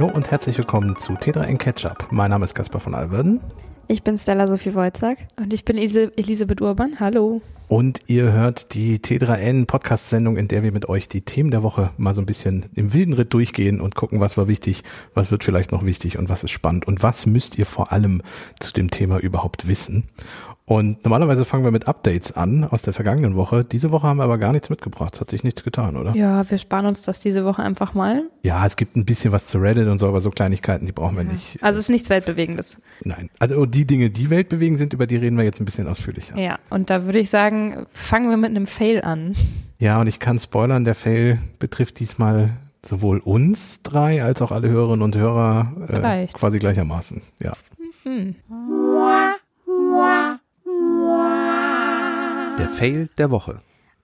Hallo und herzlich willkommen zu T3N Ketchup. Mein Name ist Caspar von Alverden. Ich bin Stella Sophie Wojcik. Und ich bin Elisabeth Urban. Hallo. Und ihr hört die T3N Podcast-Sendung, in der wir mit euch die Themen der Woche mal so ein bisschen im wilden Ritt durchgehen und gucken, was war wichtig, was wird vielleicht noch wichtig und was ist spannend und was müsst ihr vor allem zu dem Thema überhaupt wissen. Und normalerweise fangen wir mit Updates an aus der vergangenen Woche. Diese Woche haben wir aber gar nichts mitgebracht. Es hat sich nichts getan, oder? Ja, wir sparen uns das diese Woche einfach mal. Ja, es gibt ein bisschen was zu Reddit und so, aber so Kleinigkeiten, die brauchen wir ja. nicht. Also es ist nichts Weltbewegendes. Nein. Also die Dinge, die weltbewegend sind, über die reden wir jetzt ein bisschen ausführlicher. Ja, und da würde ich sagen, fangen wir mit einem Fail an. Ja, und ich kann spoilern, der Fail betrifft diesmal sowohl uns drei als auch alle Hörerinnen und Hörer äh, quasi gleichermaßen. Ja. Mhm. Fail der Woche.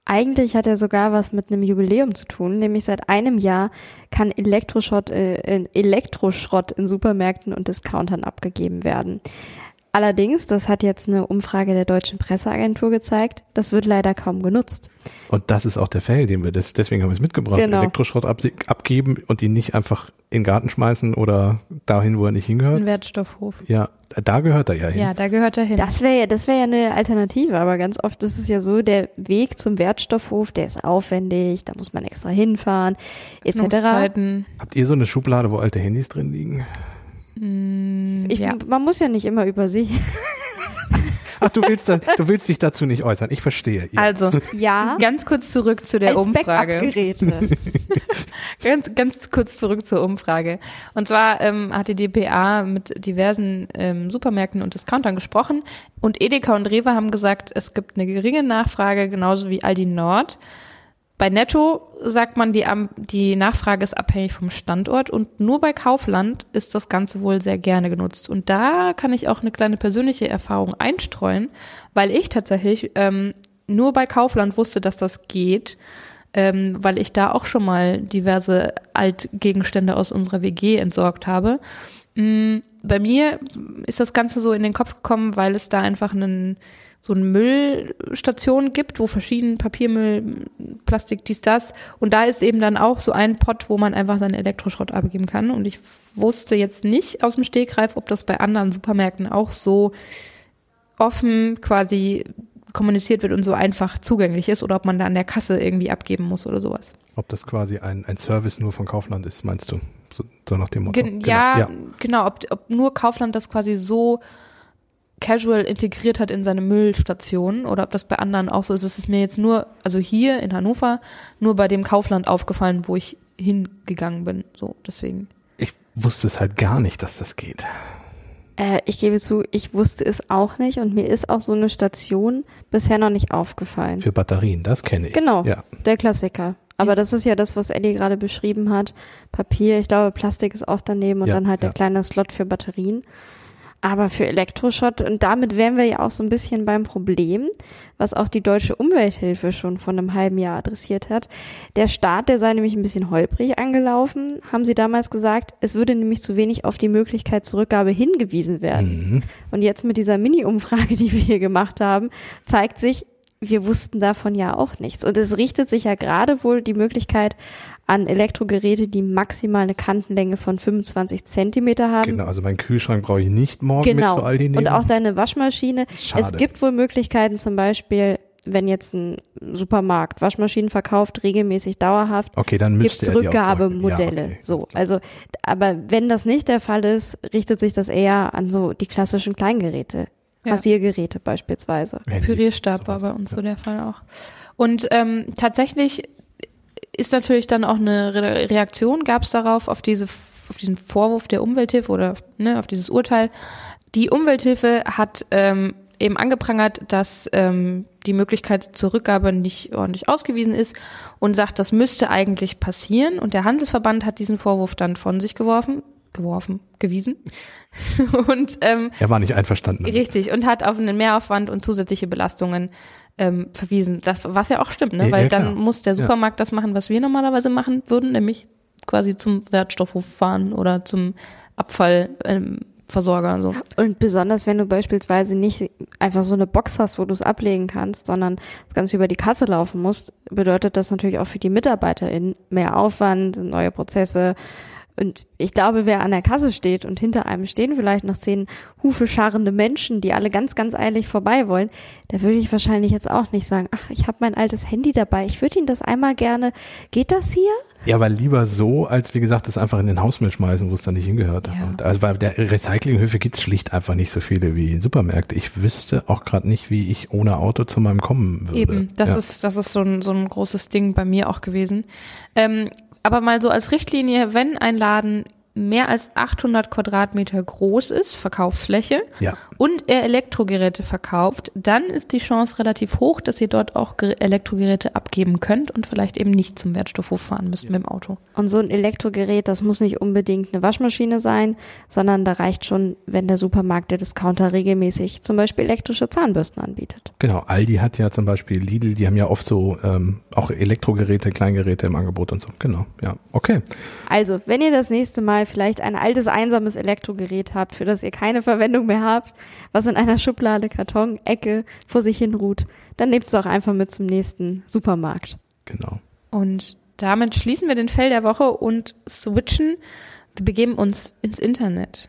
Eigentlich hat er sogar was mit einem Jubiläum zu tun, nämlich seit einem Jahr kann Elektroschrott, äh, Elektroschrott in Supermärkten und Discountern abgegeben werden. Allerdings, das hat jetzt eine Umfrage der deutschen Presseagentur gezeigt, das wird leider kaum genutzt. Und das ist auch der Fall, den wir, das, deswegen haben wir es mitgebracht, genau. Elektroschrott ab, abgeben und ihn nicht einfach in den Garten schmeißen oder dahin, wo er nicht hingehört. Ein Wertstoffhof. Ja, da gehört er ja hin. Ja, da gehört er hin. Das wäre ja, das wäre ja eine Alternative, aber ganz oft ist es ja so, der Weg zum Wertstoffhof, der ist aufwendig, da muss man extra hinfahren, etc. Habt ihr so eine Schublade, wo alte Handys drin liegen? Mm, ich, ja. Man muss ja nicht immer über sie. Ach, du willst, da, du willst dich dazu nicht äußern. Ich verstehe. Ja. Also, ja. Ganz kurz zurück zu der Als Umfrage. ganz, ganz kurz zurück zur Umfrage. Und zwar ähm, hat die DPA mit diversen ähm, Supermärkten und Discountern gesprochen und Edeka und Rewe haben gesagt, es gibt eine geringe Nachfrage, genauso wie Aldi Nord. Bei Netto sagt man, die, die Nachfrage ist abhängig vom Standort und nur bei Kaufland ist das Ganze wohl sehr gerne genutzt. Und da kann ich auch eine kleine persönliche Erfahrung einstreuen, weil ich tatsächlich ähm, nur bei Kaufland wusste, dass das geht, ähm, weil ich da auch schon mal diverse Altgegenstände aus unserer WG entsorgt habe. Mm, bei mir ist das Ganze so in den Kopf gekommen, weil es da einfach einen so eine Müllstation gibt, wo verschiedene Papiermüll, Plastik, dies, das. Und da ist eben dann auch so ein Pott, wo man einfach seinen Elektroschrott abgeben kann. Und ich wusste jetzt nicht aus dem Stegreif, ob das bei anderen Supermärkten auch so offen quasi kommuniziert wird und so einfach zugänglich ist oder ob man da an der Kasse irgendwie abgeben muss oder sowas. Ob das quasi ein, ein Service nur von Kaufland ist, meinst du? So, so nach dem Motto. Gen genau. Ja, ja, genau. Ob, ob nur Kaufland das quasi so casual integriert hat in seine Müllstation oder ob das bei anderen auch so ist. Es ist mir jetzt nur, also hier in Hannover, nur bei dem Kaufland aufgefallen, wo ich hingegangen bin. So, deswegen. Ich wusste es halt gar nicht, dass das geht. Äh, ich gebe zu, ich wusste es auch nicht und mir ist auch so eine Station bisher noch nicht aufgefallen. Für Batterien, das kenne ich. Genau, ja. der Klassiker. Aber das ist ja das, was Ellie gerade beschrieben hat. Papier, ich glaube, Plastik ist auch daneben und ja, dann halt ja. der kleine Slot für Batterien. Aber für Elektroschrott, und damit wären wir ja auch so ein bisschen beim Problem, was auch die Deutsche Umwelthilfe schon vor einem halben Jahr adressiert hat. Der Staat, der sei nämlich ein bisschen holprig angelaufen, haben sie damals gesagt, es würde nämlich zu wenig auf die Möglichkeit zur Rückgabe hingewiesen werden. Mhm. Und jetzt mit dieser Mini-Umfrage, die wir hier gemacht haben, zeigt sich, wir wussten davon ja auch nichts. Und es richtet sich ja gerade wohl die Möglichkeit an Elektrogeräte, die maximal eine Kantenlänge von 25 Zentimeter haben. Genau, also meinen Kühlschrank brauche ich nicht morgen genau. mit zu Aldi nehmen. Und auch deine Waschmaschine. Schade. Es gibt wohl Möglichkeiten, zum Beispiel, wenn jetzt ein Supermarkt Waschmaschinen verkauft, regelmäßig dauerhaft, okay, dann gibt es Rückgabemodelle. Ja, okay, so, also, aber wenn das nicht der Fall ist, richtet sich das eher an so die klassischen Kleingeräte. Ja. Rasiergeräte beispielsweise. Pürierstab war bei uns ja. so der Fall auch. Und ähm, tatsächlich ist natürlich dann auch eine Reaktion, gab es darauf, auf, diese, auf diesen Vorwurf der Umwelthilfe oder ne, auf dieses Urteil. Die Umwelthilfe hat ähm, eben angeprangert, dass ähm, die Möglichkeit zur Rückgabe nicht ordentlich ausgewiesen ist und sagt, das müsste eigentlich passieren. Und der Handelsverband hat diesen Vorwurf dann von sich geworfen, geworfen, gewiesen. und ähm, er war nicht einverstanden. Richtig und hat auf einen Mehraufwand und zusätzliche Belastungen ähm, verwiesen. Das, was ja auch stimmt, ne? Ja, Weil ja, dann muss der Supermarkt ja. das machen, was wir normalerweise machen würden, nämlich quasi zum Wertstoffhof fahren oder zum Abfallversorger. Ähm, so. Und besonders, wenn du beispielsweise nicht einfach so eine Box hast, wo du es ablegen kannst, sondern das Ganze über die Kasse laufen musst, bedeutet das natürlich auch für die MitarbeiterInnen mehr Aufwand, neue Prozesse, Und ich glaube, wer an der Kasse steht und hinter einem stehen vielleicht noch zehn Hufe scharrende Menschen, die alle ganz, ganz eilig vorbei wollen, da würde ich wahrscheinlich jetzt auch nicht sagen, ach, ich habe mein altes Handy dabei, ich würde Ihnen das einmal gerne, geht das hier? Ja, aber lieber so, als wie gesagt, das einfach in den Hausmüll schmeißen, wo es dann nicht hingehört. Ja. Also weil der Recyclinghöfe gibt es schlicht einfach nicht so viele wie Supermärkte. Ich wüsste auch gerade nicht, wie ich ohne Auto zu meinem kommen würde. Eben, das ja. ist, das ist so ein, so ein großes Ding bei mir auch gewesen. Ähm, aber mal so als Richtlinie, wenn ein Laden mehr als 800 Quadratmeter groß ist, Verkaufsfläche, ja. Und er Elektrogeräte verkauft, dann ist die Chance relativ hoch, dass ihr dort auch Elektrogeräte abgeben könnt und vielleicht eben nicht zum Wertstoffhof fahren müsst ja. mit dem Auto. Und so ein Elektrogerät, das muss nicht unbedingt eine Waschmaschine sein, sondern da reicht schon, wenn der Supermarkt, der Discounter regelmäßig zum Beispiel elektrische Zahnbürsten anbietet. Genau, Aldi hat ja zum Beispiel Lidl, die haben ja oft so ähm, auch Elektrogeräte, Kleingeräte im Angebot und so. Genau, ja, okay. Also, wenn ihr das nächste Mal vielleicht ein altes, einsames Elektrogerät habt, für das ihr keine Verwendung mehr habt, was in einer Schublade, Karton, Ecke vor sich hin ruht, dann nehmt es doch einfach mit zum nächsten Supermarkt. Genau. Und damit schließen wir den Fell der Woche und switchen. Wir begeben uns ins Internet.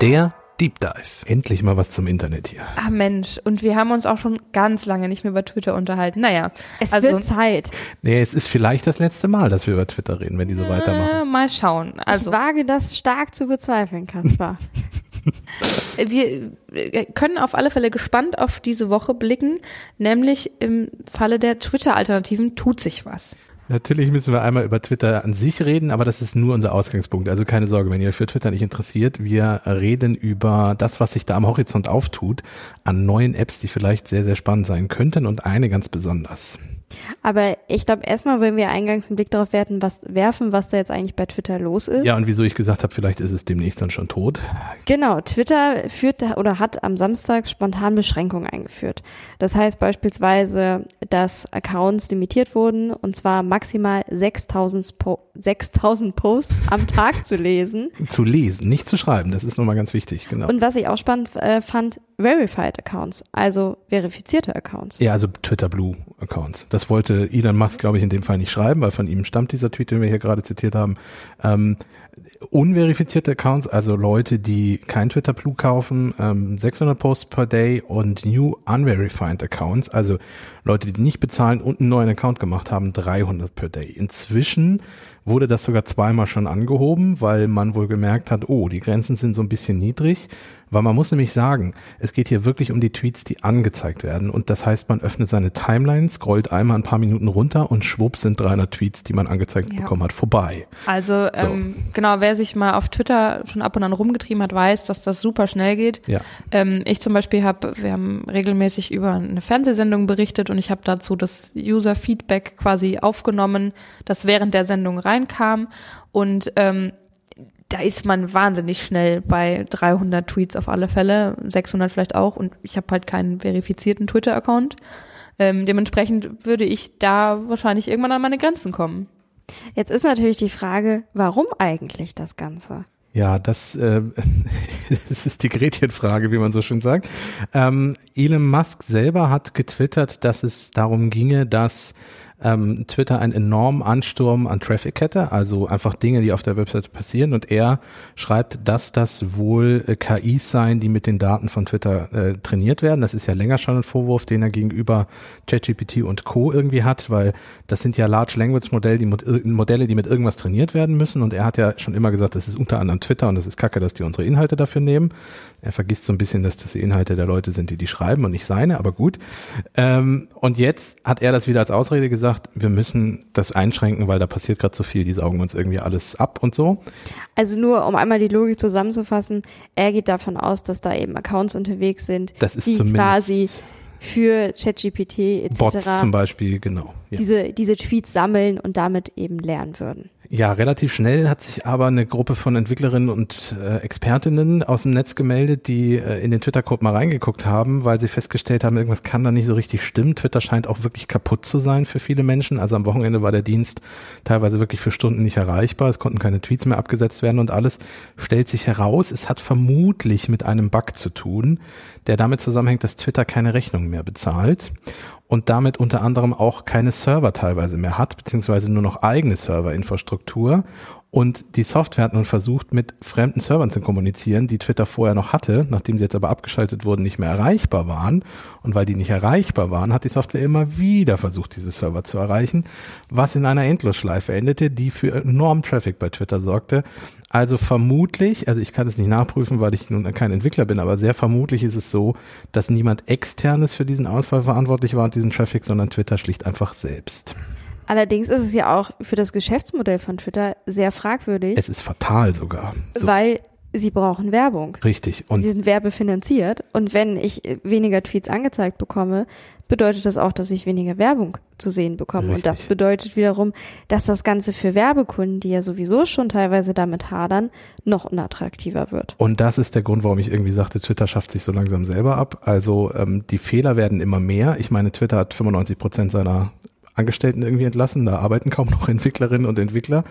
Der Deep Dive. Endlich mal was zum Internet hier. Ah Mensch, und wir haben uns auch schon ganz lange nicht mehr über Twitter unterhalten. Naja. Es also, wird Zeit. Nee, es ist vielleicht das letzte Mal, dass wir über Twitter reden, wenn die so äh, weitermachen. Mal schauen. Also, ich wage das stark zu bezweifeln, Kaspar. wir können auf alle Fälle gespannt auf diese Woche blicken, nämlich im Falle der Twitter-Alternativen tut sich was. Natürlich müssen wir einmal über Twitter an sich reden, aber das ist nur unser Ausgangspunkt. Also keine Sorge, wenn ihr euch für Twitter nicht interessiert. Wir reden über das, was sich da am Horizont auftut, an neuen Apps, die vielleicht sehr, sehr spannend sein könnten und eine ganz besonders. Aber ich glaube, erstmal wollen wir eingangs einen Blick darauf werfen was, werfen, was da jetzt eigentlich bei Twitter los ist. Ja, und wieso ich gesagt habe, vielleicht ist es demnächst dann schon tot. Genau, Twitter führt oder hat am Samstag spontan Beschränkungen eingeführt. Das heißt beispielsweise, dass Accounts limitiert wurden und zwar maximal 6000 po 6000 Posts am Tag zu lesen. Zu lesen, nicht zu schreiben, das ist nochmal ganz wichtig, genau. Und was ich auch spannend äh, fand, Verified Accounts, also verifizierte Accounts. Ja, also Twitter Blue Accounts. Das wollte Elon Musk, glaube ich, in dem Fall nicht schreiben, weil von ihm stammt dieser Tweet, den wir hier gerade zitiert haben. Ähm, unverifizierte Accounts, also Leute, die kein Twitter Blue kaufen, ähm, 600 Posts per Day und New Unverified Accounts, also Leute, die nicht bezahlen und einen neuen Account gemacht haben, 300 per Day. Inzwischen wurde das sogar zweimal schon angehoben, weil man wohl gemerkt hat, oh, die Grenzen sind so ein bisschen niedrig. Weil man muss nämlich sagen, es geht hier wirklich um die Tweets, die angezeigt werden. Und das heißt, man öffnet seine Timeline, scrollt einmal ein paar Minuten runter und schwupps sind 300 Tweets, die man angezeigt ja. bekommen hat, vorbei. Also so. ähm, genau, wer sich mal auf Twitter schon ab und an rumgetrieben hat, weiß, dass das super schnell geht. Ja. Ähm, ich zum Beispiel habe, wir haben regelmäßig über eine Fernsehsendung berichtet und ich habe dazu das User-Feedback quasi aufgenommen, das während der Sendung reinkam. Und ähm, da ist man wahnsinnig schnell bei 300 Tweets auf alle Fälle, 600 vielleicht auch und ich habe halt keinen verifizierten Twitter-Account. Ähm, dementsprechend würde ich da wahrscheinlich irgendwann an meine Grenzen kommen. Jetzt ist natürlich die Frage, warum eigentlich das Ganze? Ja, das, äh, das ist die Gretchenfrage, wie man so schön sagt. Ähm, Elon Musk selber hat getwittert, dass es darum ginge, dass ähm, Twitter einen enormen Ansturm an Traffic hätte, also einfach Dinge, die auf der Website passieren. Und er schreibt, dass das wohl äh, KIs seien, die mit den Daten von Twitter äh, trainiert werden. Das ist ja länger schon ein Vorwurf, den er gegenüber ChatGPT und Co. irgendwie hat, weil das sind ja Large Language Modelle, die Modelle, die mit irgendwas trainiert werden müssen. Und er hat ja schon immer gesagt, das ist unter anderem Twitter und das ist kacke, dass die unsere Inhalte dafür nehmen. Er vergisst so ein bisschen, dass das die Inhalte der Leute sind, die die schreiben und nicht seine, aber gut. Ähm, und jetzt hat er das wieder als Ausrede gesagt, wir müssen das einschränken, weil da passiert gerade so viel, die saugen uns irgendwie alles ab und so. Also nur, um einmal die Logik zusammenzufassen, er geht davon aus, dass da eben Accounts unterwegs sind, das ist die quasi für ChatGPT etc. Bots zum Beispiel, genau. Ja. Diese, diese Tweets sammeln und damit eben lernen würden. Ja, relativ schnell hat sich aber eine Gruppe von Entwicklerinnen und äh, Expertinnen aus dem Netz gemeldet, die äh, in den Twitter-Code mal reingeguckt haben, weil sie festgestellt haben, irgendwas kann da nicht so richtig stimmen. Twitter scheint auch wirklich kaputt zu sein für viele Menschen. Also am Wochenende war der Dienst teilweise wirklich für Stunden nicht erreichbar. Es konnten keine Tweets mehr abgesetzt werden und alles stellt sich heraus. Es hat vermutlich mit einem Bug zu tun, der damit zusammenhängt, dass Twitter keine Rechnung mehr bezahlt. Und damit unter anderem auch keine Server teilweise mehr hat, beziehungsweise nur noch eigene Serverinfrastruktur und die Software hat nun versucht, mit fremden Servern zu kommunizieren, die Twitter vorher noch hatte, nachdem sie jetzt aber abgeschaltet wurden, nicht mehr erreichbar waren. Und weil die nicht erreichbar waren, hat die Software immer wieder versucht, diese Server zu erreichen, was in einer Endlosschleife endete, die für enormen Traffic bei Twitter sorgte. Also vermutlich, also ich kann es nicht nachprüfen, weil ich nun kein Entwickler bin, aber sehr vermutlich ist es so, dass niemand externes für diesen Ausfall verantwortlich war und diesen Traffic, sondern Twitter schlicht einfach selbst. Allerdings ist es ja auch für das Geschäftsmodell von Twitter sehr fragwürdig. Es ist fatal sogar. So. Weil sie brauchen Werbung. Richtig. Und sie sind werbefinanziert. Und wenn ich weniger Tweets angezeigt bekomme, bedeutet das auch, dass ich weniger Werbung zu sehen bekomme. Richtig. Und das bedeutet wiederum, dass das Ganze für Werbekunden, die ja sowieso schon teilweise damit hadern, noch unattraktiver wird. Und das ist der Grund, warum ich irgendwie sagte, Twitter schafft sich so langsam selber ab. Also ähm, die Fehler werden immer mehr. Ich meine, Twitter hat 95 Prozent seiner Angestellten irgendwie entlassen, da arbeiten kaum noch Entwicklerinnen und Entwickler.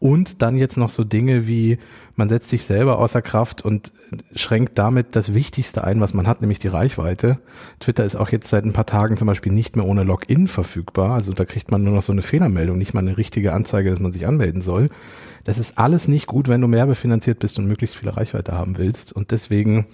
Und dann jetzt noch so Dinge wie, man setzt sich selber außer Kraft und schränkt damit das Wichtigste ein, was man hat, nämlich die Reichweite. Twitter ist auch jetzt seit ein paar Tagen zum Beispiel nicht mehr ohne Login verfügbar. Also da kriegt man nur noch so eine Fehlermeldung, nicht mal eine richtige Anzeige, dass man sich anmelden soll. Das ist alles nicht gut, wenn du mehr befinanziert bist und möglichst viele Reichweite haben willst. Und deswegen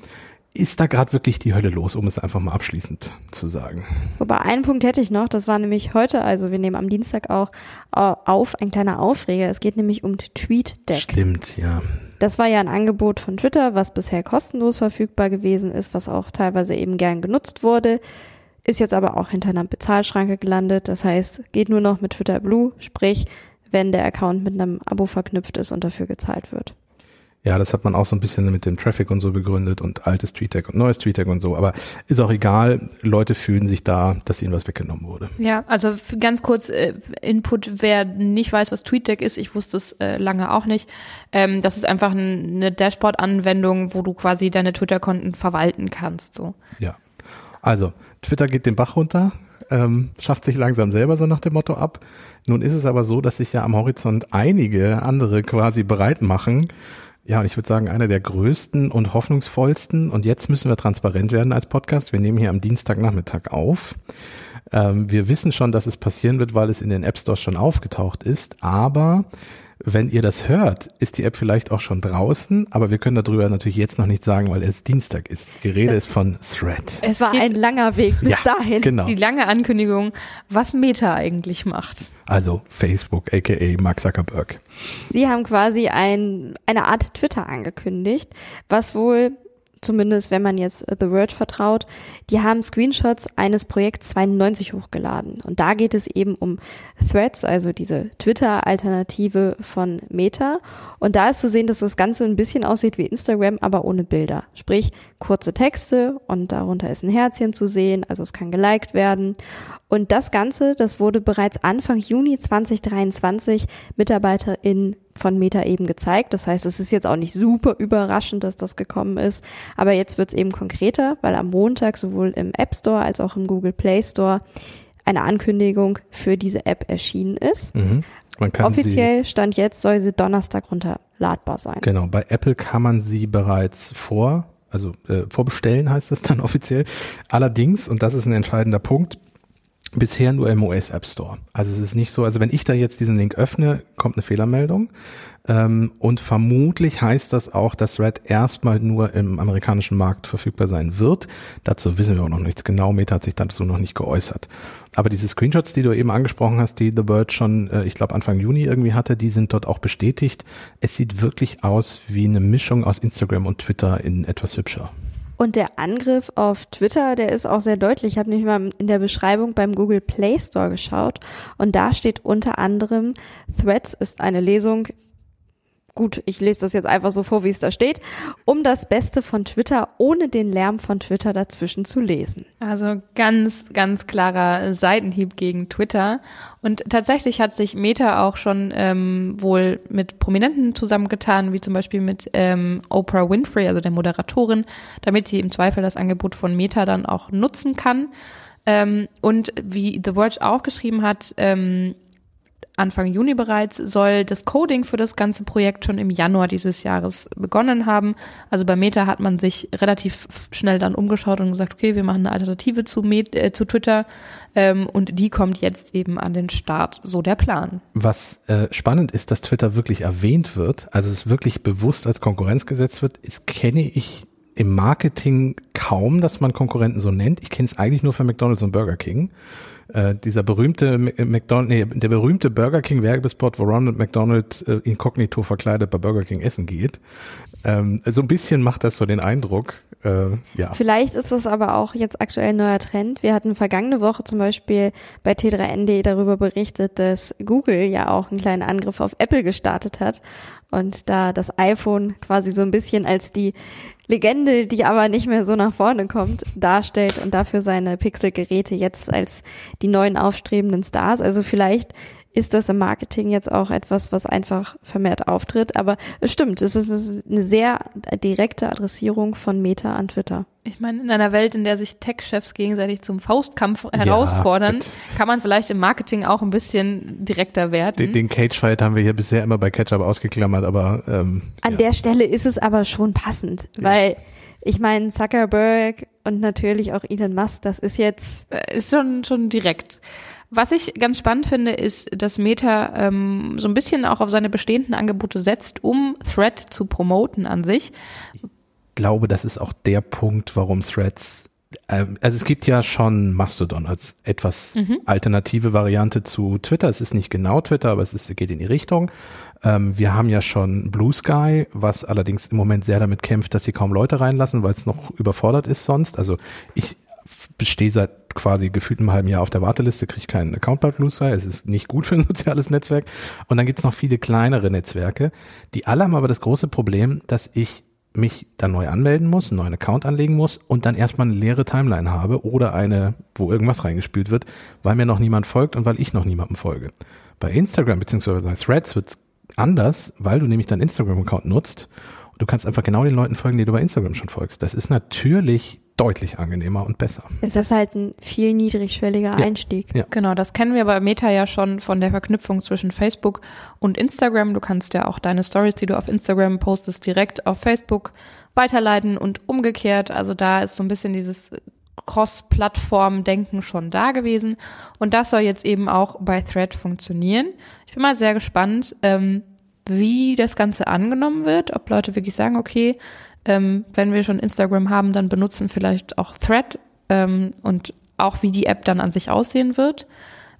ist da gerade wirklich die Hölle los, um es einfach mal abschließend zu sagen. Wobei einen Punkt hätte ich noch, das war nämlich heute, also wir nehmen am Dienstag auch auf, ein kleiner Aufreger. Es geht nämlich um TweetDeck. Stimmt, ja. Das war ja ein Angebot von Twitter, was bisher kostenlos verfügbar gewesen ist, was auch teilweise eben gern genutzt wurde, ist jetzt aber auch hinter einer Bezahlschranke gelandet. Das heißt, geht nur noch mit Twitter Blue, sprich, wenn der Account mit einem Abo verknüpft ist und dafür gezahlt wird. Ja, das hat man auch so ein bisschen mit dem Traffic und so begründet und altes TweetDeck und neues TweetDeck und so. Aber ist auch egal. Leute fühlen sich da, dass ihnen was weggenommen wurde. Ja, also ganz kurz äh, Input, wer nicht weiß, was TweetDeck ist, ich wusste es äh, lange auch nicht. Ähm, das ist einfach ein, eine Dashboard-Anwendung, wo du quasi deine Twitter-Konten verwalten kannst. So. Ja. Also, Twitter geht den Bach runter, ähm, schafft sich langsam selber so nach dem Motto ab. Nun ist es aber so, dass sich ja am Horizont einige andere quasi bereit machen, ja, ich würde sagen, einer der größten und hoffnungsvollsten. Und jetzt müssen wir transparent werden als Podcast. Wir nehmen hier am Dienstagnachmittag auf. Ähm, wir wissen schon, dass es passieren wird, weil es in den App Stores schon aufgetaucht ist. Aber wenn ihr das hört, ist die App vielleicht auch schon draußen, aber wir können darüber natürlich jetzt noch nicht sagen, weil es Dienstag ist. Die Rede das ist von Thread. Es war ein langer Weg bis ja, dahin. Genau. Die lange Ankündigung, was Meta eigentlich macht. Also Facebook, aka Mark Zuckerberg. Sie haben quasi ein, eine Art Twitter angekündigt, was wohl zumindest wenn man jetzt The Word vertraut, die haben Screenshots eines Projekts 92 hochgeladen. Und da geht es eben um Threads, also diese Twitter-Alternative von Meta. Und da ist zu sehen, dass das Ganze ein bisschen aussieht wie Instagram, aber ohne Bilder. Sprich, kurze Texte und darunter ist ein Herzchen zu sehen, also es kann geliked werden. Und das Ganze, das wurde bereits Anfang Juni 2023 MitarbeiterInnen von Meta eben gezeigt. Das heißt, es ist jetzt auch nicht super überraschend, dass das gekommen ist. Aber jetzt wird es eben konkreter, weil am Montag sowohl im App Store als auch im Google Play Store eine Ankündigung für diese App erschienen ist. Mhm. Offiziell Stand jetzt soll sie Donnerstag runterladbar sein. Genau, bei Apple kann man sie bereits vor, also äh, vorbestellen heißt das dann offiziell. Allerdings, und das ist ein entscheidender Punkt, bisher nur im US App Store. Also es ist nicht so, also wenn ich da jetzt diesen Link öffne, kommt eine Fehlermeldung. Ähm, und vermutlich heißt das auch, dass Red erstmal nur im amerikanischen Markt verfügbar sein wird. Dazu wissen wir auch noch nichts genau. Meta hat sich dazu noch nicht geäußert. Aber diese Screenshots, die du eben angesprochen hast, die The Bird schon, äh, ich glaube Anfang Juni irgendwie hatte, die sind dort auch bestätigt. Es sieht wirklich aus wie eine Mischung aus Instagram und Twitter in etwas hübscher. Und der Angriff auf Twitter, der ist auch sehr deutlich. Ich habe nämlich mal in der Beschreibung beim Google Play Store geschaut und da steht unter anderem, Threads ist eine Lesung, gut, ich lese das jetzt einfach so vor, wie es da steht, um das Beste von Twitter ohne den Lärm von Twitter dazwischen zu lesen. Also ganz, ganz klarer Seitenhieb gegen Twitter. Und tatsächlich hat sich Meta auch schon ähm, wohl mit Prominenten zusammengetan, wie zum Beispiel mit ähm, Oprah Winfrey, also der Moderatorin, damit sie im Zweifel das Angebot von Meta dann auch nutzen kann. Ähm, und wie The Verge auch geschrieben hat, ähm, Anfang Juni bereits, soll das Coding für das ganze Projekt schon im Januar dieses Jahres begonnen haben. Also bei Meta hat man sich relativ schnell dann umgeschaut und gesagt, okay, wir machen eine Alternative zu, Met äh, zu Twitter ähm, und die kommt jetzt eben an den Start, so der Plan. Was äh, spannend ist, dass Twitter wirklich erwähnt wird, also es wirklich bewusst als Konkurrenz gesetzt wird, ist, kenne ich im Marketing kaum, dass man Konkurrenten so nennt. Ich kenne es eigentlich nur für McDonald's und Burger King. Äh, dieser berühmte McDonald, nee, der berühmte Burger King Werbespot, wo Ronald McDonald äh, inkognito verkleidet bei Burger King essen geht. Ähm, so ein bisschen macht das so den Eindruck. Äh, ja. Vielleicht ist es aber auch jetzt aktuell ein neuer Trend. Wir hatten vergangene Woche zum Beispiel bei T3ND darüber berichtet, dass Google ja auch einen kleinen Angriff auf Apple gestartet hat und da das iPhone quasi so ein bisschen als die Legende, die aber nicht mehr so nach vorne kommt, darstellt und dafür seine Pixel-Geräte jetzt als die neuen aufstrebenden Stars. Also vielleicht ist das im Marketing jetzt auch etwas, was einfach vermehrt auftritt. Aber es stimmt, es ist eine sehr direkte Adressierung von Meta an Twitter. Ich meine, in einer Welt, in der sich Tech-Chefs gegenseitig zum Faustkampf herausfordern, ja, kann man vielleicht im Marketing auch ein bisschen direkter werden. Den, den Cage-Fight haben wir hier bisher immer bei Ketchup ausgeklammert, aber ähm, an ja. der Stelle ist es aber schon passend, weil ich meine, Zuckerberg und natürlich auch Elon Musk, das ist jetzt äh, ist schon schon direkt. Was ich ganz spannend finde, ist, dass Meta ähm, so ein bisschen auch auf seine bestehenden Angebote setzt, um Thread zu promoten an sich. Ich glaube, das ist auch der Punkt, warum Threads ähm, also es gibt ja schon Mastodon als etwas mhm. alternative Variante zu Twitter. Es ist nicht genau Twitter, aber es ist, geht in die Richtung. Ähm, wir haben ja schon Blue Sky, was allerdings im Moment sehr damit kämpft, dass sie kaum Leute reinlassen, weil es noch überfordert ist sonst. Also ich bestehe seit quasi gefühlt einem halben Jahr auf der Warteliste, kriege keinen Account bei Blue Sky. Es ist nicht gut für ein soziales Netzwerk. Und dann gibt's noch viele kleinere Netzwerke. Die alle haben aber das große Problem, dass ich mich dann neu anmelden muss, einen neuen Account anlegen muss und dann erstmal eine leere Timeline habe oder eine, wo irgendwas reingespielt wird, weil mir noch niemand folgt und weil ich noch niemandem folge. Bei Instagram bzw. bei Threads wird's anders, weil du nämlich deinen Instagram-Account nutzt und du kannst einfach genau den Leuten folgen, die du bei Instagram schon folgst. Das ist natürlich deutlich angenehmer und besser. Es ist halt ein viel niedrigschwelliger ja. Einstieg. Ja. Genau, das kennen wir bei Meta ja schon von der Verknüpfung zwischen Facebook und Instagram. Du kannst ja auch deine Stories, die du auf Instagram postest, direkt auf Facebook weiterleiten und umgekehrt. Also da ist so ein bisschen dieses Cross-Plattform-Denken schon da gewesen. Und das soll jetzt eben auch bei Thread funktionieren. Ich bin mal sehr gespannt, ähm, wie das Ganze angenommen wird, ob Leute wirklich sagen, okay, ähm, wenn wir schon Instagram haben, dann benutzen vielleicht auch Thread ähm, und auch wie die App dann an sich aussehen wird.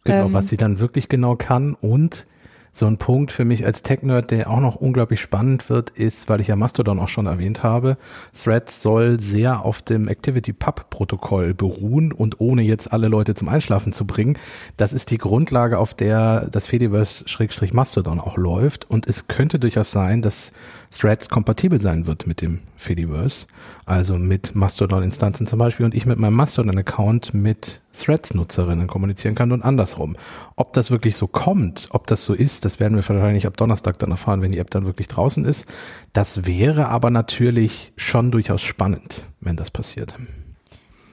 Genau, ähm, was sie dann wirklich genau kann und so ein Punkt für mich als Tech-Nerd, der auch noch unglaublich spannend wird, ist, weil ich ja Mastodon auch schon erwähnt habe, Threads soll sehr auf dem Activity-Pub-Protokoll beruhen und ohne jetzt alle Leute zum Einschlafen zu bringen. Das ist die Grundlage, auf der das Fediverse-Mastodon auch läuft und es könnte durchaus sein, dass Threads kompatibel sein wird mit dem Fediverse, also mit Mastodon-Instanzen zum Beispiel und ich mit meinem Mastodon-Account mit Threads-Nutzerinnen kommunizieren kann und andersrum. Ob das wirklich so kommt, ob das so ist, das werden wir wahrscheinlich ab Donnerstag dann erfahren, wenn die App dann wirklich draußen ist. Das wäre aber natürlich schon durchaus spannend, wenn das passiert.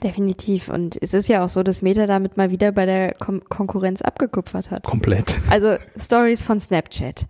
Definitiv. Und es ist ja auch so, dass Meta damit mal wieder bei der Kon Konkurrenz abgekupfert hat. Komplett. Also Stories von Snapchat.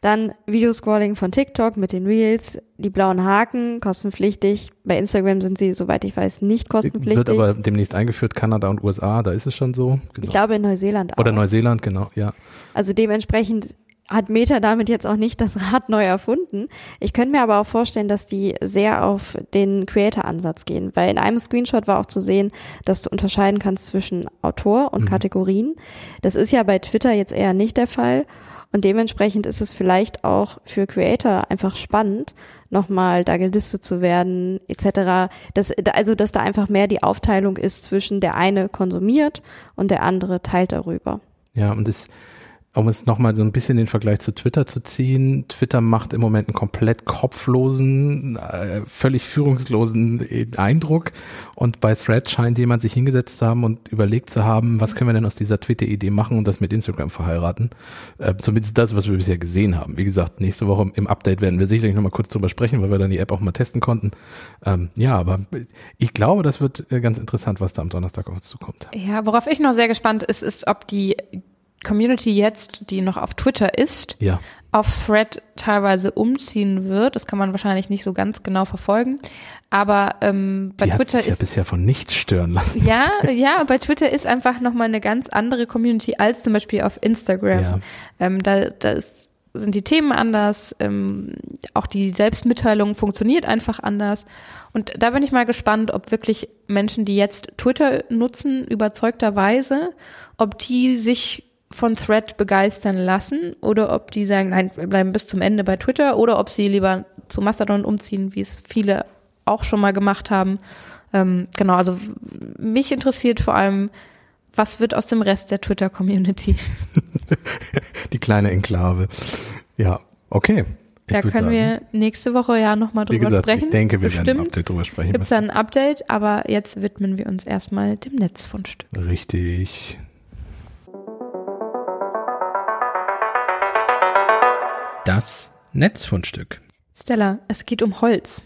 Dann Videoscrolling von TikTok mit den Reels, die blauen Haken, kostenpflichtig. Bei Instagram sind sie, soweit ich weiß, nicht kostenpflichtig. Wird aber demnächst eingeführt, Kanada und USA, da ist es schon so. Genau. Ich glaube in Neuseeland auch. Oder Neuseeland, genau, ja. Also dementsprechend hat Meta damit jetzt auch nicht das Rad neu erfunden. Ich könnte mir aber auch vorstellen, dass die sehr auf den Creator-Ansatz gehen, weil in einem Screenshot war auch zu sehen, dass du unterscheiden kannst zwischen Autor und mhm. Kategorien. Das ist ja bei Twitter jetzt eher nicht der Fall. Und dementsprechend ist es vielleicht auch für Creator einfach spannend, nochmal da gelistet zu werden, etc. Das, also, dass da einfach mehr die Aufteilung ist zwischen der eine konsumiert und der andere teilt darüber. Ja, und das um es nochmal so ein bisschen den Vergleich zu Twitter zu ziehen, Twitter macht im Moment einen komplett kopflosen, äh, völlig führungslosen Eindruck und bei Thread scheint jemand sich hingesetzt zu haben und überlegt zu haben, was können wir denn aus dieser Twitter-Idee machen und das mit Instagram verheiraten. Äh, zumindest das, was wir bisher gesehen haben. Wie gesagt, nächste Woche im Update werden wir sicherlich nochmal kurz drüber sprechen, weil wir dann die App auch mal testen konnten. Ähm, ja, aber ich glaube, das wird äh, ganz interessant, was da am Donnerstag auf uns zukommt. Ja, worauf ich noch sehr gespannt ist, ist, ob die Community jetzt, die noch auf Twitter ist, ja. auf Thread teilweise umziehen wird. Das kann man wahrscheinlich nicht so ganz genau verfolgen. Aber ähm, bei die Twitter hat sich ist ja bisher von nichts stören lassen. Ja, ja, bei Twitter ist einfach nochmal eine ganz andere Community als zum Beispiel auf Instagram. Ja. Ähm, da, da ist, sind die Themen anders, ähm, auch die Selbstmitteilung funktioniert einfach anders. Und da bin ich mal gespannt, ob wirklich Menschen, die jetzt Twitter nutzen, überzeugterweise, ob die sich von Thread begeistern lassen oder ob die sagen, nein, wir bleiben bis zum Ende bei Twitter oder ob sie lieber zu Mastodon umziehen, wie es viele auch schon mal gemacht haben. Ähm, genau, also mich interessiert vor allem, was wird aus dem Rest der Twitter-Community? Die kleine Enklave. Ja, okay. Ich da können sagen, wir nächste Woche ja nochmal drüber gesagt, sprechen. Ich denke, wir Bestimmt werden ein Update drüber sprechen. Gibt es da ein Update, aber jetzt widmen wir uns erstmal dem Netzfundstück. Richtig. Das Netzfundstück. Stella, es geht um Holz.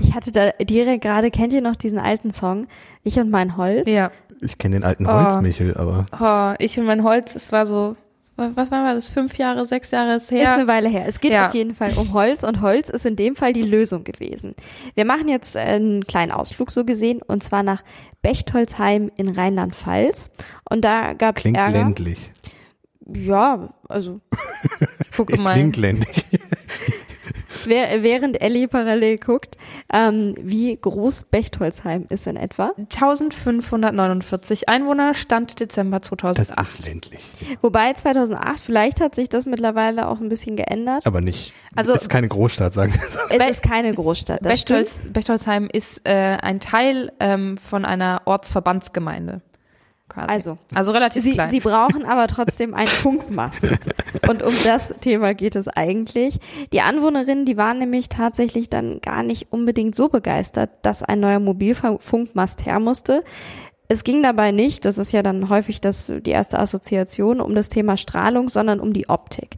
Ich hatte da direkt gerade, kennt ihr noch diesen alten Song? Ich und mein Holz? Ja. Ich kenne den alten oh. Holzmichel, aber. Oh, ich und mein Holz, es war so, was war das, fünf Jahre, sechs Jahre her? Ist eine Weile her. Es geht ja. auf jeden Fall um Holz und Holz ist in dem Fall die Lösung gewesen. Wir machen jetzt einen kleinen Ausflug so gesehen und zwar nach Bechtolzheim in Rheinland-Pfalz und da gab es Ärger. Klingt ländlich. Ja, also ich gucke es mal. Klingt ländlich während Ellie parallel guckt, ähm, wie groß Bechtolzheim ist in etwa? 1549 Einwohner, Stand Dezember 2008. Das ist ländlich. Wobei 2008, vielleicht hat sich das mittlerweile auch ein bisschen geändert. Aber nicht. Also, es ist keine Großstadt, sagen wir so. Es ist keine Großstadt. Bechtolz, Bechtolzheim ist äh, ein Teil ähm, von einer Ortsverbandsgemeinde quasi. Also, also relativ Sie, klein. Sie brauchen aber trotzdem einen Funkmast. Und um das Thema geht es eigentlich. Die Anwohnerinnen, die waren nämlich tatsächlich dann gar nicht unbedingt so begeistert, dass ein neuer Mobilfunkmast her musste. Es ging dabei nicht, das ist ja dann häufig das, die erste Assoziation, um das Thema Strahlung, sondern um die Optik.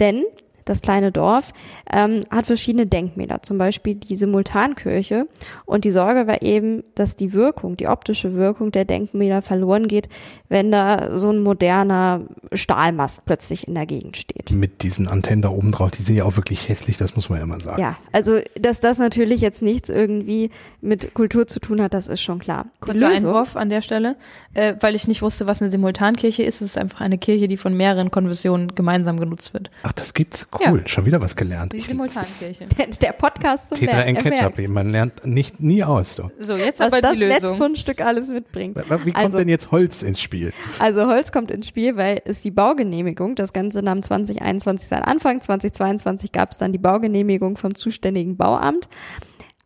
Denn das kleine Dorf, ähm, hat verschiedene Denkmäler, zum Beispiel die Simultankirche. Und die Sorge war eben, dass die Wirkung, die optische Wirkung der Denkmäler verloren geht, wenn da so ein moderner Stahlmast plötzlich in der Gegend steht. Mit diesen Antennen da oben drauf, die sind ja auch wirklich hässlich, das muss man ja mal sagen. Ja, also dass das natürlich jetzt nichts irgendwie mit Kultur zu tun hat, das ist schon klar. Kurzer Einwurf an der Stelle, äh, weil ich nicht wusste, was eine Simultankirche ist. Es ist einfach eine Kirche, die von mehreren Konfessionen gemeinsam genutzt wird. Ach, das gibt's. Cool, ja. schon wieder was gelernt. Die Simultankirche. Der, der Podcast zum Tetra Lernen. Ketchup, man lernt nicht nie aus. So, so jetzt was aber das die Lösung. Netzfundstück alles mitbringt. Wie kommt also, denn jetzt Holz ins Spiel? Also Holz kommt ins Spiel, weil es die Baugenehmigung, das Ganze nahm 2021 seinen Anfang, 2022 gab es dann die Baugenehmigung vom zuständigen Bauamt.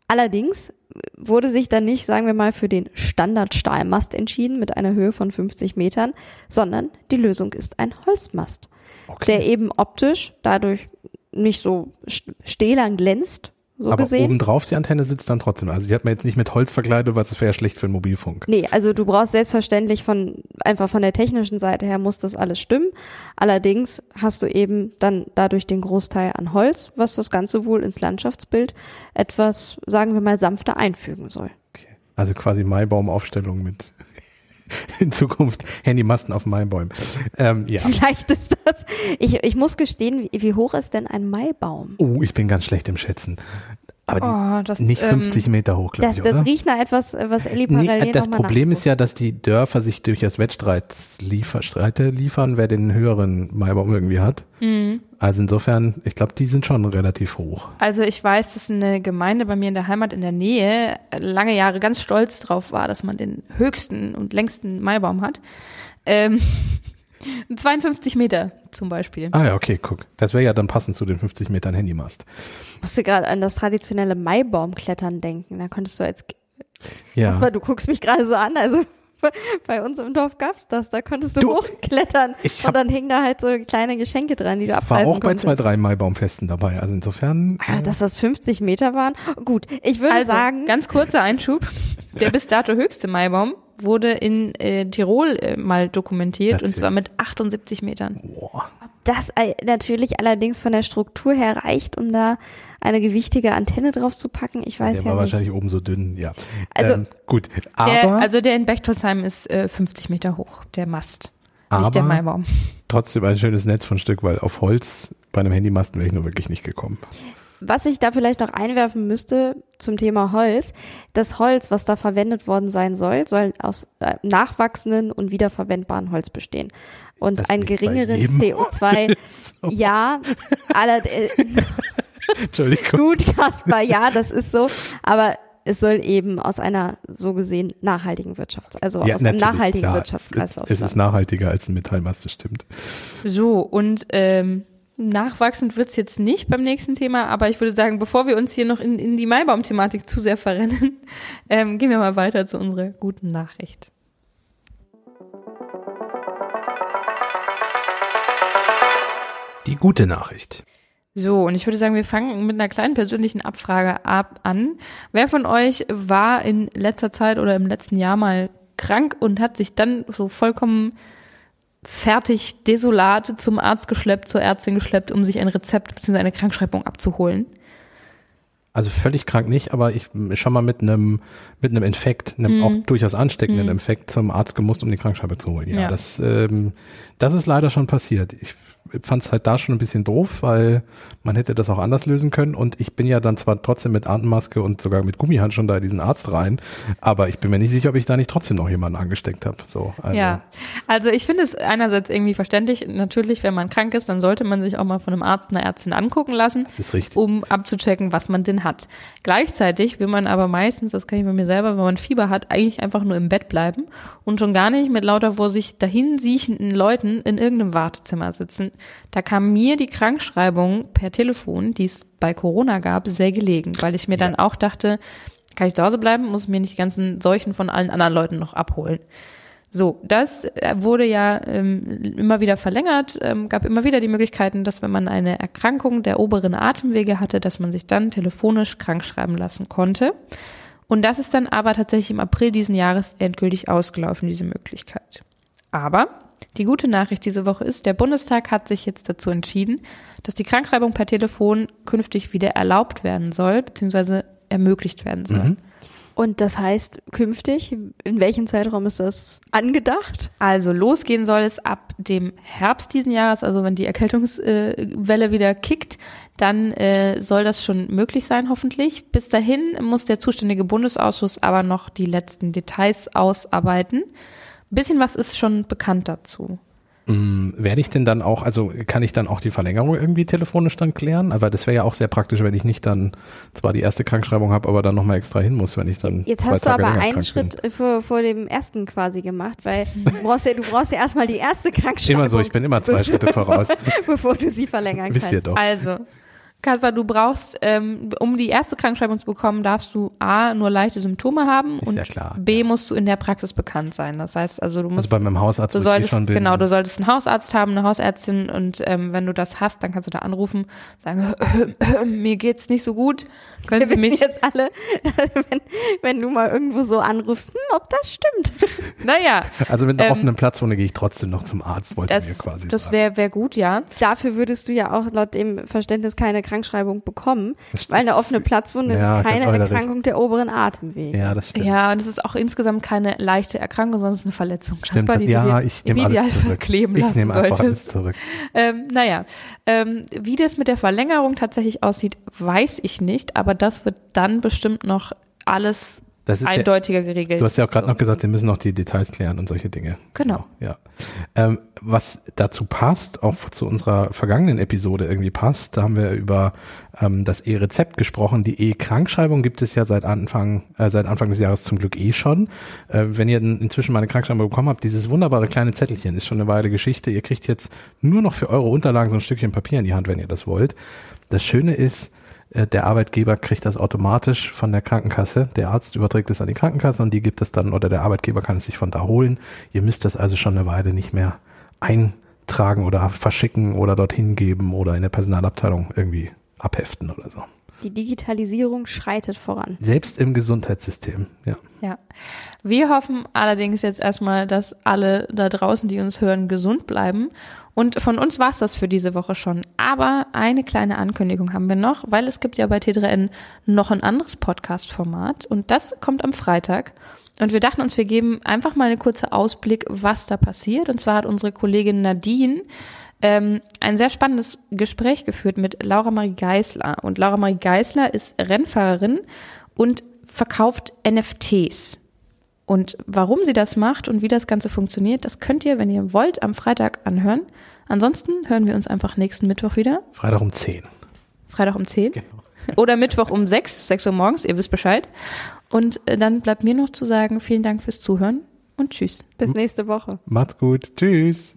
Allerdings wurde sich dann nicht, sagen wir mal, für den Standard-Stahlmast entschieden mit einer Höhe von 50 Metern, sondern die Lösung ist ein Holzmast okay. der eben optisch dadurch nicht so stählern glänzt, so Aber gesehen. obendrauf die Antenne sitzt dann trotzdem. Also die hat man jetzt nicht mit Holz verkleidet, weil es wäre schlecht für den Mobilfunk. Nee, also du brauchst selbstverständlich von, einfach von der technischen Seite her muss das alles stimmen. Allerdings hast du eben dann dadurch den Großteil an Holz, was das Ganze wohl ins Landschaftsbild etwas, sagen wir mal, sanfter einfügen soll. Okay. Also quasi Maibaumaufstellung mit in Zukunft Handymasten auf Maibäumen. Ähm, ja. Vielleicht ist das. Ich, ich muss gestehen, wie, wie hoch ist denn ein Maibaum? Oh, ich bin ganz schlecht im Schätzen. Aber oh, das, nicht 50 ähm, Meter hoch, glaube ich, das, das riecht nach etwas, was Ellie parallel nee, Das Problem ist ja, dass die Dörfer sich durch das Wettstreit liefer, Streite liefern, wer den höheren Maibaum irgendwie hat. Mhm. Also insofern, ich glaube, die sind schon relativ hoch. Also ich weiß, dass eine Gemeinde bei mir in der Heimat in der Nähe lange Jahre ganz stolz drauf war, dass man den höchsten und längsten Maibaum hat. Ähm, 52 Meter zum Beispiel. Ah ja, okay, guck. Das wäre ja dann passend zu den 50 Metern Handymast. Ich musste gerade an das traditionelle Maibaumklettern denken. Da konntest du als ja. Erstmal, du guckst mich gerade so an, also bei uns im Dorf gab's das, da konntest du, du hochklettern und dann hingen da halt so kleine Geschenke dran, die du abreißen war auch bei zwei, drei Maibaumfesten dabei, also insofern. Ah, dass das 50 Meter waren. Gut, ich würde also, sagen. Ganz kurzer Einschub. Der bis dato höchste Maibaum wurde in äh, Tirol äh, mal dokumentiert natürlich. und zwar mit 78 Metern. Boah. Das äh, natürlich allerdings von der Struktur her reicht, um da eine gewichtige Antenne drauf zu packen. Ich weiß der ja war nicht. wahrscheinlich oben so dünn, ja. Also ähm, gut, aber der, also der in Bechtolsheim ist äh, 50 Meter hoch, der Mast. Aber Nicht der Maibaum. Trotzdem ein schönes Netz von Stück, weil auf Holz bei einem Handymasten wäre ich nur wirklich nicht gekommen. Was ich da vielleicht noch einwerfen müsste zum Thema Holz, das Holz, was da verwendet worden sein soll, soll aus äh, nachwachsenden und wiederverwendbaren Holz bestehen. Und das einen geringeren CO2, so. ja, aller, äh, Entschuldigung. Gut, Kasper, ja, das ist so. Aber es soll eben aus einer so gesehen nachhaltigen Wirtschafts-, also ja, aus einem nachhaltigen klar, Wirtschaftskreislauf. Es, es ist nachhaltiger als ein Metallmast, das stimmt. So, und ähm, nachwachsend wird's jetzt nicht beim nächsten Thema, aber ich würde sagen, bevor wir uns hier noch in, in die Maibaum-Thematik zu sehr verrennen, ähm, gehen wir mal weiter zu unserer guten Nachricht. Die gute Nachricht. So, und ich würde sagen, wir fangen mit einer kleinen persönlichen Abfrage ab an. Wer von euch war in letzter Zeit oder im letzten Jahr mal krank und hat sich dann so vollkommen fertig, desolat zum Arzt geschleppt, zur Ärztin geschleppt, um sich ein Rezept bzw. eine Krankschreibung abzuholen? Also völlig krank nicht, aber ich schon mal mit einem mit einem Infekt, einem mm. auch durchaus ansteckenden mm. Infekt zum Arzt gemusst, um die Krankschreibe zu holen. Ja, ja. das ähm, das ist leider schon passiert. Ich fand es halt da schon ein bisschen doof, weil man hätte das auch anders lösen können. Und ich bin ja dann zwar trotzdem mit Atemmaske und sogar mit Gummihand da in diesen Arzt rein, aber ich bin mir nicht sicher, ob ich da nicht trotzdem noch jemanden angesteckt habe. So, also. Ja, also ich finde es einerseits irgendwie verständlich. Natürlich, wenn man krank ist, dann sollte man sich auch mal von einem Arzt, einer Ärztin angucken lassen, das ist richtig. um abzuchecken, was man denn hat. Gleichzeitig will man aber meistens, das kann ich bei mir selber, wenn man Fieber hat, eigentlich einfach nur im Bett bleiben und schon gar nicht mit lauter vor sich dahin siechenden Leuten in irgendeinem Wartezimmer sitzen. Da kam mir die Krankschreibung per Telefon, die es bei Corona gab, sehr gelegen, weil ich mir ja. dann auch dachte, kann ich zu Hause bleiben, muss mir nicht die ganzen Seuchen von allen anderen Leuten noch abholen. So, das äh, wurde ja ähm, immer wieder verlängert, ähm, gab immer wieder die Möglichkeiten, dass wenn man eine Erkrankung der oberen Atemwege hatte, dass man sich dann telefonisch krankschreiben lassen konnte. Und das ist dann aber tatsächlich im April diesen Jahres endgültig ausgelaufen, diese Möglichkeit. Aber die gute Nachricht diese Woche ist, der Bundestag hat sich jetzt dazu entschieden, dass die Krankschreibung per Telefon künftig wieder erlaubt werden soll, beziehungsweise ermöglicht werden soll. Mhm. Und das heißt künftig, in welchem Zeitraum ist das angedacht? Also losgehen soll es ab dem Herbst diesen Jahres, also wenn die Erkältungswelle wieder kickt, dann äh, soll das schon möglich sein, hoffentlich. Bis dahin muss der zuständige Bundesausschuss aber noch die letzten Details ausarbeiten. Ein bisschen was ist schon bekannt dazu. Mm, werde ich denn dann auch, also kann ich dann auch die Verlängerung irgendwie telefonisch dann klären? Aber das wäre ja auch sehr praktisch, wenn ich nicht dann zwar die erste Krankschreibung habe, aber dann nochmal extra hin muss, wenn ich dann. Jetzt hast du aber einen Schritt vor, vor dem ersten quasi gemacht, weil du brauchst ja, du brauchst ja erstmal die erste Krankschreibung. Immer so, ich bin immer zwei Schritte voraus. bevor du sie verlängern Wisst kannst. Ihr doch. Also, Kaspar, du brauchst, ähm, um die erste Krankschreibung zu bekommen, darfst du A, nur leichte Symptome haben Ist und ja klar, B, ja. musst du in der Praxis bekannt sein. Das heißt, also du musst. Also bei meinem Hausarzt du solltest, schon bin. Genau, du solltest einen Hausarzt haben, eine Hausärztin und ähm, wenn du das hast, dann kannst du da anrufen, sagen, mir geht's nicht so gut. Können Wir Sie mich jetzt alle, wenn, wenn du mal irgendwo so anrufst, hm, ob das stimmt. Naja. Also mit einer ähm, offenen Platzwunde gehe ich trotzdem noch zum Arzt, wollte das, mir quasi Das wäre wär gut, ja. Dafür würdest du ja auch laut dem Verständnis keine Krankschreibung bekommen bekommen, weil eine offene Platzwunde ja, ist keine Erkrankung recht. der oberen Atemwege. Ja, das stimmt. Ja, und es ist auch insgesamt keine leichte Erkrankung, sondern es ist eine Verletzung. Stimmt, das, die ja, ich nehme alles zurück. Kleben ich nehme einfach alles zurück. Ähm, naja, ähm, wie das mit der Verlängerung tatsächlich aussieht, weiß ich nicht, aber das wird dann bestimmt noch alles das eindeutiger ja, geregelt. Du hast ja auch gerade noch gesagt, sie müssen noch die Details klären und solche Dinge. Genau. Ja. Ähm, was dazu passt, auch zu unserer vergangenen Episode irgendwie passt, da haben wir über ähm, das E-Rezept gesprochen. Die E-Krankschreibung gibt es ja seit Anfang, äh, seit Anfang des Jahres zum Glück eh schon. Äh, wenn ihr inzwischen mal eine Krankschreibung bekommen habt, dieses wunderbare kleine Zettelchen ist schon eine Weile Geschichte. Ihr kriegt jetzt nur noch für eure Unterlagen so ein Stückchen Papier in die Hand, wenn ihr das wollt. Das Schöne ist, der Arbeitgeber kriegt das automatisch von der Krankenkasse. Der Arzt überträgt es an die Krankenkasse und die gibt es dann, oder der Arbeitgeber kann es sich von da holen. Ihr müsst das also schon eine Weile nicht mehr eintragen oder verschicken oder dorthin geben oder in der Personalabteilung irgendwie abheften oder so. Die Digitalisierung schreitet voran. Selbst im Gesundheitssystem, ja. Ja. Wir hoffen allerdings jetzt erstmal, dass alle da draußen, die uns hören, gesund bleiben Und von uns war es das für diese Woche schon. Aber eine kleine Ankündigung haben wir noch, weil es gibt ja bei T3N noch ein anderes Podcast-Format und das kommt am Freitag. Und wir dachten uns, wir geben einfach mal einen kurzen Ausblick, was da passiert. Und zwar hat unsere Kollegin Nadine ähm, ein sehr spannendes Gespräch geführt mit Laura Marie Geisler. Und Laura Marie Geisler ist Rennfahrerin und verkauft NFTs. Und warum sie das macht und wie das Ganze funktioniert, das könnt ihr, wenn ihr wollt, am Freitag anhören. Ansonsten hören wir uns einfach nächsten Mittwoch wieder. Freitag um 10. Freitag um 10. Genau. Oder Mittwoch um 6, 6 Uhr morgens, ihr wisst Bescheid. Und äh, dann bleibt mir noch zu sagen, vielen Dank fürs Zuhören und tschüss. Bis nächste Woche. Macht's gut. Tschüss.